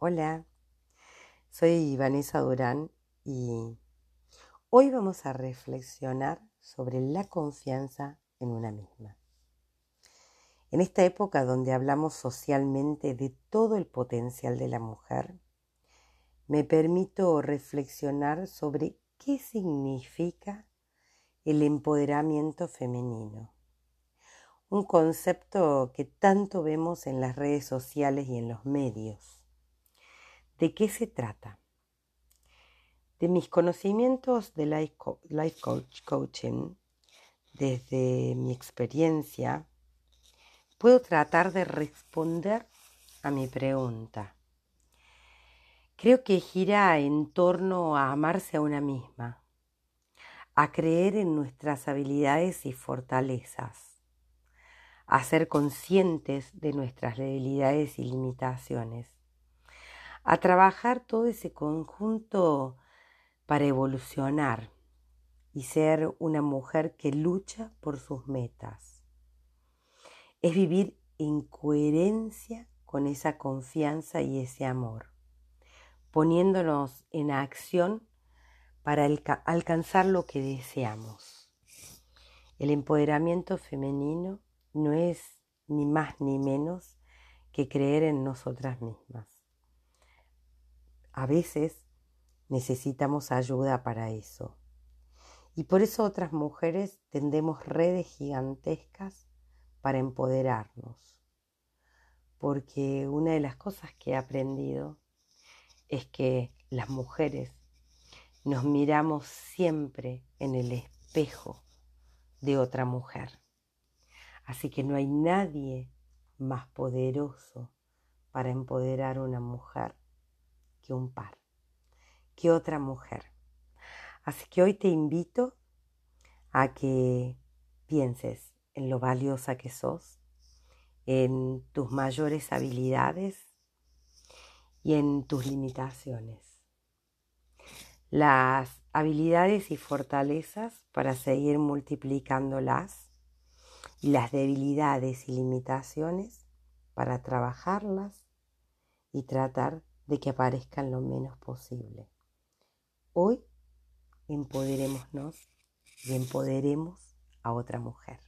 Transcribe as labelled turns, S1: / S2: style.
S1: Hola, soy Vanessa Durán y hoy vamos a reflexionar sobre la confianza en una misma. En esta época donde hablamos socialmente de todo el potencial de la mujer, me permito reflexionar sobre qué significa el empoderamiento femenino. Un concepto que tanto vemos en las redes sociales y en los medios ¿De qué se trata? De mis conocimientos de life, coach, coaching, desde mi experiencia, puedo tratar de responder a mi pregunta. Creo que gira en torno a amarse a una misma, a creer en nuestras habilidades y fortalezas, a ser conscientes de nuestras debilidades y limitaciones a trabajar todo ese conjunto para evolucionar y ser una mujer que lucha por sus metas. Es vivir en coherencia con esa confianza y ese amor, poniéndonos en acción para alcanzar lo que deseamos. El empoderamiento femenino no es ni más ni menos que creer en nosotras mismas. A veces necesitamos ayuda para eso. Y por eso otras mujeres tendemos redes gigantescas para empoderarnos. Porque una de las cosas que he aprendido es que las mujeres nos miramos siempre en el espejo de otra mujer. Así que no hay nadie más poderoso para empoderar a una mujer que un par, que otra mujer. Así que hoy te invito a que pienses en lo valiosa que sos, en tus mayores habilidades y en tus limitaciones. Las habilidades y fortalezas para seguir multiplicándolas y las debilidades y limitaciones para trabajarlas y tratar de que aparezcan lo menos posible. Hoy empoderémonos y empoderemos a otra mujer.